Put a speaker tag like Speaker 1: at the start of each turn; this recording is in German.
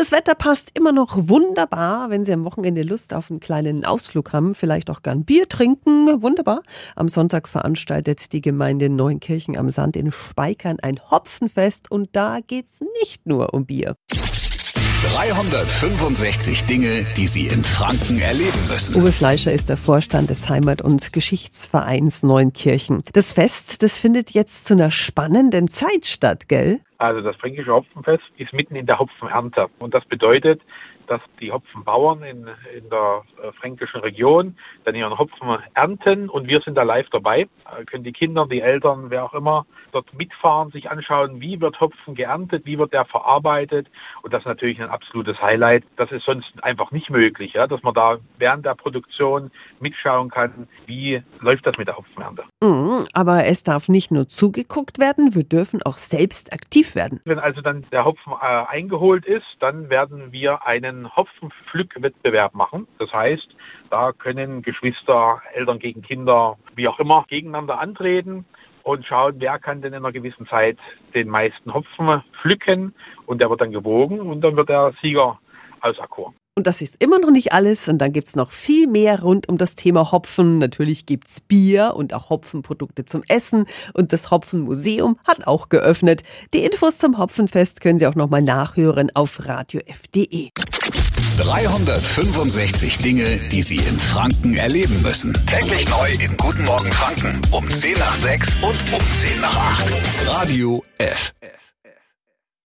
Speaker 1: Das Wetter passt immer noch wunderbar, wenn Sie am Wochenende Lust auf einen kleinen Ausflug haben, vielleicht auch gern Bier trinken. Wunderbar. Am Sonntag veranstaltet die Gemeinde Neunkirchen am Sand in Speikern ein Hopfenfest und da geht's nicht nur um Bier.
Speaker 2: 365 Dinge, die Sie in Franken erleben müssen.
Speaker 1: Uwe Fleischer ist der Vorstand des Heimat- und Geschichtsvereins Neunkirchen. Das Fest, das findet jetzt zu einer spannenden Zeit statt, gell?
Speaker 3: Also das fränkische Hopfenfest ist mitten in der Hopfenernte. Und das bedeutet, dass die Hopfenbauern in, in der äh, fränkischen Region dann ihren Hopfen ernten und wir sind da live dabei. Äh, können die Kinder, die Eltern, wer auch immer dort mitfahren, sich anschauen, wie wird Hopfen geerntet, wie wird der verarbeitet und das ist natürlich ein absolutes Highlight. Das ist sonst einfach nicht möglich, ja, dass man da während der Produktion mitschauen kann, wie läuft das mit der Hopfenernte.
Speaker 1: Mhm, aber es darf nicht nur zugeguckt werden, wir dürfen auch selbst aktiv werden.
Speaker 3: Wenn also dann der Hopfen äh, eingeholt ist, dann werden wir einen Hopfenpflückwettbewerb machen. Das heißt, da können Geschwister, Eltern gegen Kinder, wie auch immer, gegeneinander antreten und schauen, wer kann denn in einer gewissen Zeit den meisten Hopfen pflücken und der wird dann gewogen und dann wird der Sieger auserkoren.
Speaker 1: Und das ist immer noch nicht alles. Und dann gibt's noch viel mehr rund um das Thema Hopfen. Natürlich gibt's Bier und auch Hopfenprodukte zum Essen. Und das Hopfenmuseum hat auch geöffnet. Die Infos zum Hopfenfest können Sie auch nochmal nachhören auf radiof.de.
Speaker 2: 365 Dinge, die Sie in Franken erleben müssen. Täglich neu in Guten Morgen Franken um 10 nach 6 und um 10 nach 8. Radio F.